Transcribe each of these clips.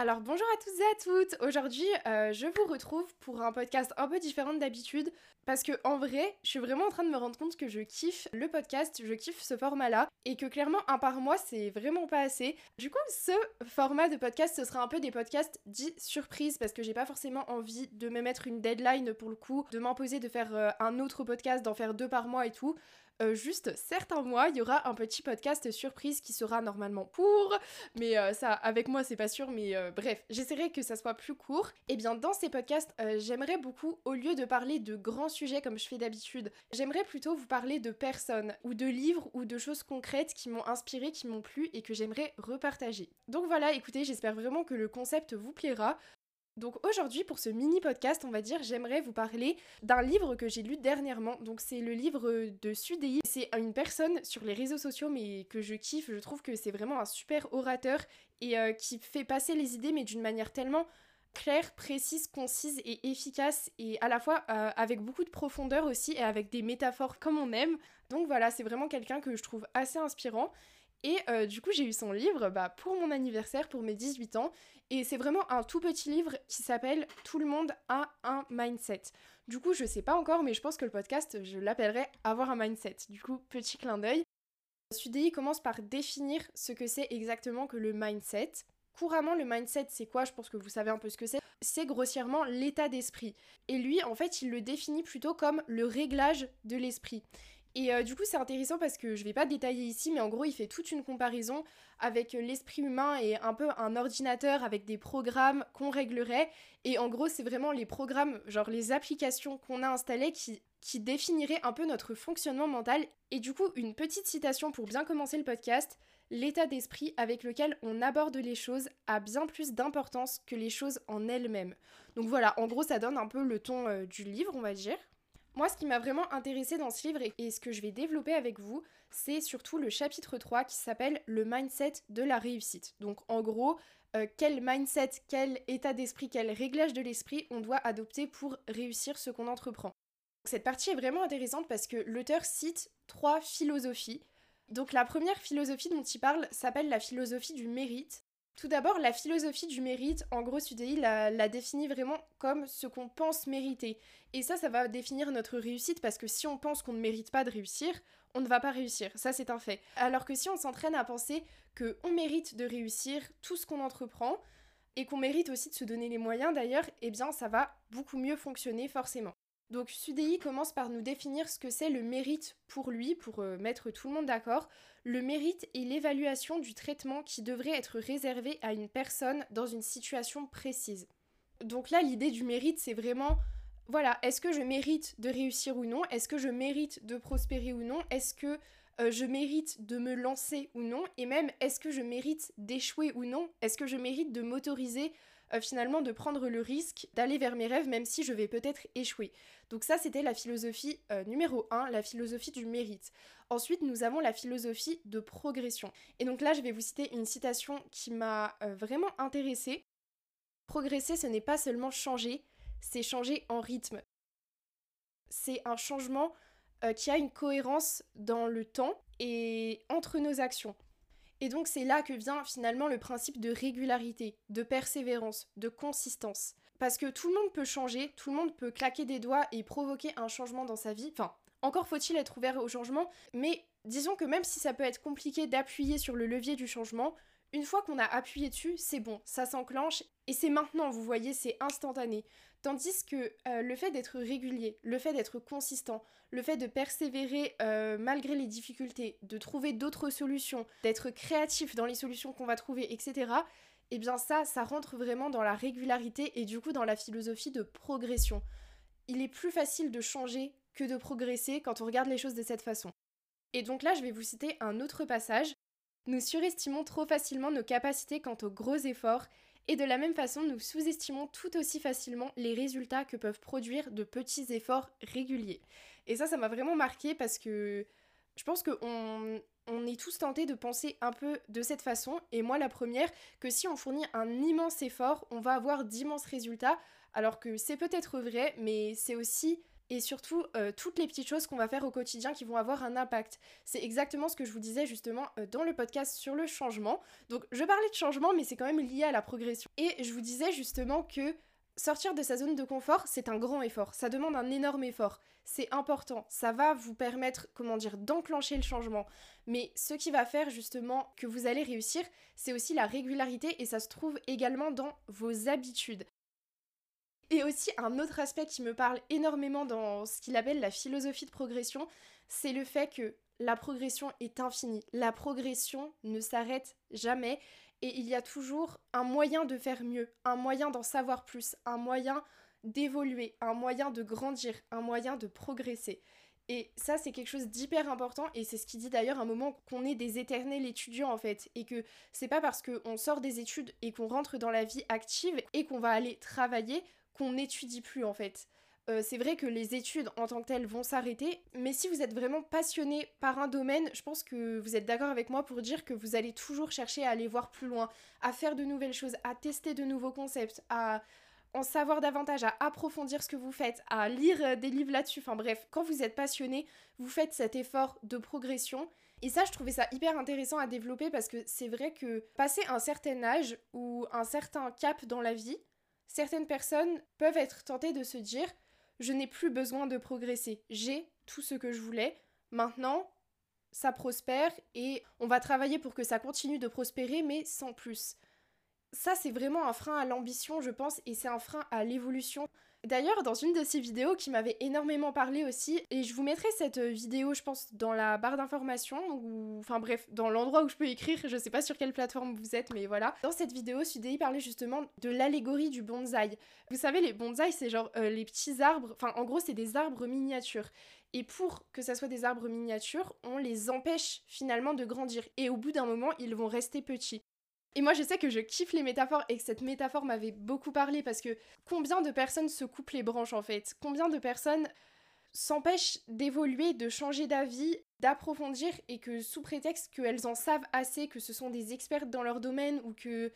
Alors bonjour à tous et à toutes. Aujourd'hui, euh, je vous retrouve pour un podcast un peu différent d'habitude parce que en vrai, je suis vraiment en train de me rendre compte que je kiffe le podcast, je kiffe ce format-là et que clairement un par mois, c'est vraiment pas assez. Du coup, ce format de podcast, ce sera un peu des podcasts dits surprises parce que j'ai pas forcément envie de me mettre une deadline pour le coup, de m'imposer de faire euh, un autre podcast, d'en faire deux par mois et tout. Euh, juste certains mois, il y aura un petit podcast surprise qui sera normalement court, mais euh, ça, avec moi, c'est pas sûr, mais euh, bref, j'essaierai que ça soit plus court. Et bien, dans ces podcasts, j'aimerais beaucoup, au lieu de parler de grands sujets comme je fais d'habitude, j'aimerais plutôt vous parler de personnes, ou de livres, ou de choses concrètes qui m'ont inspiré, qui m'ont plu et que j'aimerais repartager. Donc voilà, écoutez, j'espère vraiment que le concept vous plaira. Donc aujourd'hui, pour ce mini podcast, on va dire, j'aimerais vous parler d'un livre que j'ai lu dernièrement. Donc c'est le livre de Sudei. C'est une personne sur les réseaux sociaux, mais que je kiffe. Je trouve que c'est vraiment un super orateur et euh, qui fait passer les idées, mais d'une manière tellement claire, précise, concise et efficace et à la fois euh, avec beaucoup de profondeur aussi et avec des métaphores comme on aime. Donc voilà, c'est vraiment quelqu'un que je trouve assez inspirant. Et euh, du coup, j'ai eu son livre bah, pour mon anniversaire, pour mes 18 ans. Et c'est vraiment un tout petit livre qui s'appelle Tout le monde a un mindset. Du coup, je sais pas encore, mais je pense que le podcast, je l'appellerai Avoir un mindset. Du coup, petit clin d'œil. Sudei commence par définir ce que c'est exactement que le mindset. Couramment, le mindset, c'est quoi? Je pense que vous savez un peu ce que c'est. C'est grossièrement l'état d'esprit. Et lui, en fait, il le définit plutôt comme le réglage de l'esprit. Et euh, du coup, c'est intéressant parce que je vais pas détailler ici, mais en gros, il fait toute une comparaison avec euh, l'esprit humain et un peu un ordinateur avec des programmes qu'on réglerait. Et en gros, c'est vraiment les programmes, genre les applications qu'on a installées qui, qui définiraient un peu notre fonctionnement mental. Et du coup, une petite citation pour bien commencer le podcast. L'état d'esprit avec lequel on aborde les choses a bien plus d'importance que les choses en elles-mêmes. Donc voilà, en gros, ça donne un peu le ton euh, du livre, on va dire. Moi, ce qui m'a vraiment intéressé dans ce livre et, ce que je vais développer avec vous, c'est surtout le chapitre 3 qui s'appelle Le mindset de la réussite. Donc, en gros, euh, quel mindset, quel état d'esprit, quel réglage de l'esprit on doit adopter pour réussir ce qu'on entreprend. Cette partie est vraiment intéressante parce que l'auteur cite trois philosophies. Donc la première philosophie dont il parle s'appelle la philosophie du mérite. Tout d'abord, la philosophie du mérite, en gros, Sudei la, la définit vraiment comme ce qu'on pense mériter. Et ça, ça va définir notre réussite parce que si on pense qu'on ne mérite pas de réussir, on ne va pas réussir. Ça, c'est un fait. Alors que si on s'entraîne à penser qu'on mérite de réussir tout ce qu'on entreprend, et qu'on mérite aussi de se donner les moyens d'ailleurs, eh bien, ça va beaucoup mieux fonctionner forcément. Donc Sudei commence par nous définir ce que c'est le mérite pour lui, pour euh, mettre tout le monde d'accord. Le mérite est l'évaluation du traitement qui devrait être réservé à une personne dans une situation précise. Donc là, l'idée du mérite, c'est vraiment, voilà, est-ce que je mérite de réussir ou non? Est-ce que je mérite de prospérer ou non? Est-ce que euh, je mérite de me lancer ou non? Et même, est-ce que je mérite d'échouer ou non? Est-ce que je mérite de m'autoriser euh, finalement de prendre le risque d'aller vers mes rêves même si je vais peut-être échouer. Donc ça c'était la philosophie euh, numéro 1, la philosophie du mérite. Ensuite nous avons la philosophie de progression. Et donc là je vais vous citer une citation qui m'a euh, vraiment intéressée. Progresser ce n'est pas seulement changer, c'est changer en rythme. C'est un changement qui a une cohérence dans le temps et entre nos actions. Et donc c'est là que vient finalement le principe de régularité, de persévérance, de consistance. Parce que tout le monde peut changer, tout le monde peut claquer des doigts et provoquer un changement dans sa vie. Enfin, encore faut-il être ouvert au changement, mais disons que même si ça peut être compliqué d'appuyer sur le levier du changement, une fois qu'on a appuyé dessus, c'est bon, ça s'enclenche et c'est maintenant, vous voyez, c'est instantané. Tandis que euh, le fait d'être régulier, le fait d'être consistant, le fait de persévérer euh, malgré les difficultés, de trouver d'autres solutions, d'être créatif dans les solutions qu'on va trouver, etc., eh bien ça, ça rentre vraiment dans la régularité et du coup dans la philosophie de progression. Il est plus facile de changer que de progresser quand on regarde les choses de cette façon. Et donc là, je vais vous citer un autre passage nous surestimons trop facilement nos capacités quant aux gros efforts et de la même façon nous sous-estimons tout aussi facilement les résultats que peuvent produire de petits efforts réguliers. Et ça, ça m'a vraiment marqué parce que je pense qu'on on est tous tentés de penser un peu de cette façon, et moi la première, que si on fournit un immense effort, on va avoir d'immenses résultats, alors que c'est peut-être vrai, mais c'est aussi et surtout euh, toutes les petites choses qu'on va faire au quotidien qui vont avoir un impact. C'est exactement ce que je vous disais justement euh, dans le podcast sur le changement. Donc je parlais de changement mais c'est quand même lié à la progression. Et je vous disais justement que sortir de sa zone de confort, c'est un grand effort, ça demande un énorme effort. C'est important, ça va vous permettre, comment dire, d'enclencher le changement. Mais ce qui va faire justement que vous allez réussir, c'est aussi la régularité et ça se trouve également dans vos habitudes. Et aussi un autre aspect qui me parle énormément dans ce qu'il appelle la philosophie de progression, c'est le fait que la progression est infinie. La progression ne s'arrête jamais et il y a toujours un moyen de faire mieux, un moyen d'en savoir plus, un moyen d'évoluer, un moyen de grandir, un moyen de progresser. Et ça, c'est quelque chose d'hyper important et c'est ce qui dit d'ailleurs un moment qu'on est des éternels étudiants en fait. Et que c'est pas parce qu'on sort des études et qu'on rentre dans la vie active et qu'on va aller travailler qu'on n'étudie plus en fait. Euh, c'est vrai que les études en tant que telles vont s'arrêter, mais si vous êtes vraiment passionné par un domaine, je pense que vous êtes d'accord avec moi pour dire que vous allez toujours chercher à aller voir plus loin, à faire de nouvelles choses, à tester de nouveaux concepts, à en savoir davantage, à approfondir ce que vous faites, à lire euh, des livres là-dessus. Enfin bref, quand vous êtes passionné, vous faites cet effort de progression. Et ça, je trouvais ça hyper intéressant à développer parce que c'est vrai que passer un certain âge ou un certain cap dans la vie, certaines personnes peuvent être tentées de se dire je n'ai plus besoin de progresser, j'ai tout ce que je voulais, maintenant ça prospère et on va travailler pour que ça continue de prospérer mais sans plus. Ça c'est vraiment un frein à l'ambition je pense et c'est un frein à l'évolution D'ailleurs, dans une de ces vidéos qui m'avait énormément parlé aussi, et je vous mettrai cette vidéo, je pense, dans la barre d'informations, ou enfin bref, dans l'endroit où je peux écrire, je sais pas sur quelle plateforme vous êtes, mais voilà. Dans cette vidéo, Sudei parlait justement de l'allégorie du bonsaï. Vous savez, les bonsaïs, c'est genre euh, les petits arbres, enfin en gros, c'est des arbres miniatures. Et pour que ça soit des arbres miniatures, on les empêche finalement de grandir. Et au bout d'un moment, ils vont rester petits. Et moi, je sais que je kiffe les métaphores et que cette métaphore m'avait beaucoup parlé parce que combien de personnes se coupent les branches en fait? Combien de personnes s'empêchent d'évoluer, de changer d'avis, d'approfondir et que sous prétexte qu'elles en savent assez, que ce sont des expertes dans leur domaine ou que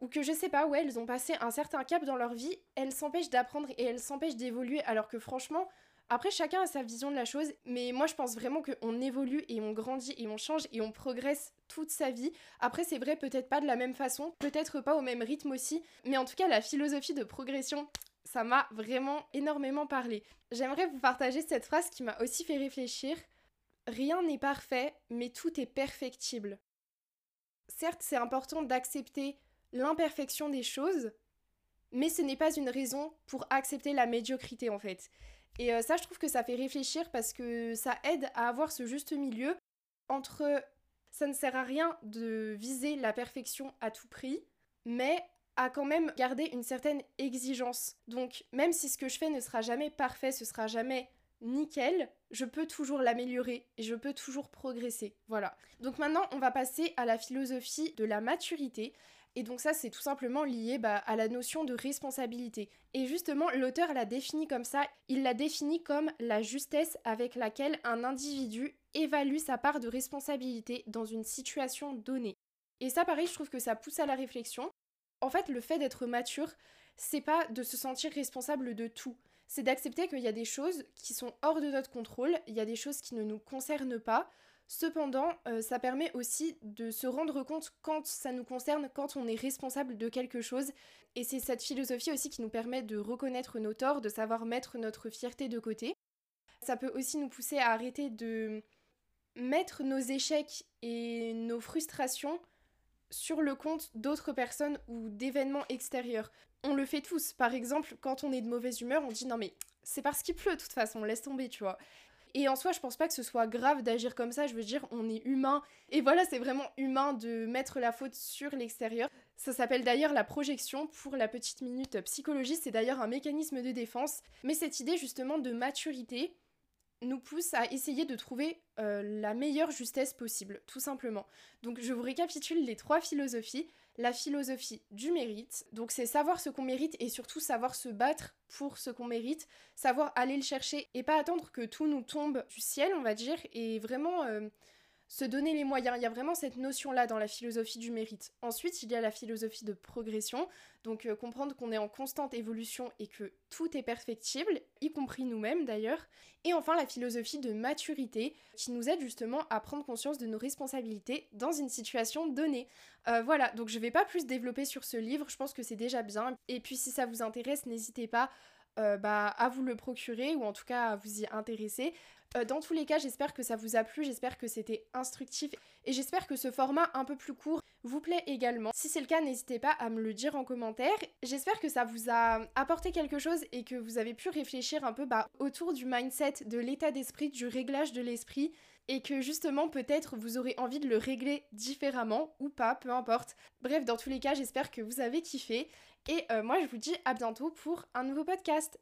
ou que je sais pas, ouais, elles ont passé un certain cap dans leur vie, elles s'empêchent d'apprendre et elles s'empêchent d'évoluer alors que franchement, après, chacun a sa vision de la chose, mais moi je pense vraiment qu'on évolue et on grandit et on change et on progresse toute sa vie. Après, c'est vrai, peut-être pas de la même façon, peut-être pas au même rythme aussi, mais en tout cas, la philosophie de progression, ça m'a vraiment énormément parlé. J'aimerais vous partager cette phrase qui m'a aussi fait réfléchir. Rien n'est parfait, mais tout est perfectible. Certes, c'est important d'accepter l'imperfection des choses, mais ce n'est pas une raison pour accepter la médiocrité en fait. Et euh, ça, je trouve que ça fait réfléchir parce que ça aide à avoir ce juste milieu entre ça ne sert à rien de viser la perfection à tout prix, mais à quand même garder une certaine exigence. Donc, même si ce que je fais ne sera jamais parfait, ce sera jamais nickel, je peux toujours l'améliorer et je peux toujours progresser. Voilà. Donc maintenant, on va passer à la philosophie de la maturité. Et donc ça, c'est tout simplement lié bah, à la notion de responsabilité. Et justement, l'auteur l'a défini comme ça. Il l'a défini comme la justesse avec laquelle un individu évalue sa part de responsabilité dans une situation donnée. Et ça, pareil, je trouve que ça pousse à la réflexion. En fait, le fait d'être mature, c'est pas de se sentir responsable de tout. C'est d'accepter qu'il y a des choses qui sont hors de notre contrôle, il y a des choses qui ne nous concernent pas. Cependant, euh, ça permet aussi de se rendre compte quand ça nous concerne, quand on est responsable de quelque chose. Et c'est cette philosophie aussi qui nous permet de reconnaître nos torts, de savoir mettre notre fierté de côté. Ça peut aussi nous pousser à arrêter de mettre nos échecs et nos frustrations sur le compte d'autres personnes ou d'événements extérieurs. On le fait tous. Par exemple, quand on est de mauvaise humeur, on dit non mais c'est parce qu'il pleut de toute façon, laisse tomber, tu vois. Et en soi, je pense pas que ce soit grave d'agir comme ça. Je veux dire, on est humain. Et voilà, c'est vraiment humain de mettre la faute sur l'extérieur. Ça s'appelle d'ailleurs la projection pour la petite minute psychologie. C'est d'ailleurs un mécanisme de défense. Mais cette idée justement de maturité nous pousse à essayer de trouver euh, la meilleure justesse possible, tout simplement. Donc je vous récapitule les trois philosophies la philosophie du mérite. Donc c'est savoir ce qu'on mérite et surtout savoir se battre pour ce qu'on mérite, savoir aller le chercher et pas attendre que tout nous tombe du ciel, on va dire, et vraiment euh, se donner les moyens. Il y a vraiment cette notion-là dans la philosophie du mérite. Ensuite, il y a la philosophie de progression, donc euh, comprendre qu'on est en constante évolution et que tout est perfectible, y compris nous-mêmes d'ailleurs. Et enfin, la philosophie de maturité, qui nous aide justement à prendre conscience de nos responsabilités dans une situation donnée. Euh, voilà, donc je vais pas plus développer sur ce livre, je pense que c'est déjà bien. Et puis si ça vous intéresse, n'hésitez pas euh, bah, à vous le procurer ou en tout cas à vous y intéresser. Euh, dans tous les cas, j'espère que ça vous a plu, j'espère que c'était instructif et j'espère que ce format un peu plus court vous plaît également. Si c'est le cas, n'hésitez pas à me le dire en commentaire. J'espère que ça vous a apporté quelque chose et que vous avez pu réfléchir un peu bah, autour du mindset, de l'état d'esprit, du réglage de l'esprit et que justement peut-être vous aurez envie de le régler différemment ou pas, peu importe. Bref, dans tous les cas, j'espère que vous avez kiffé et euh, moi je vous dis à bientôt pour un nouveau podcast.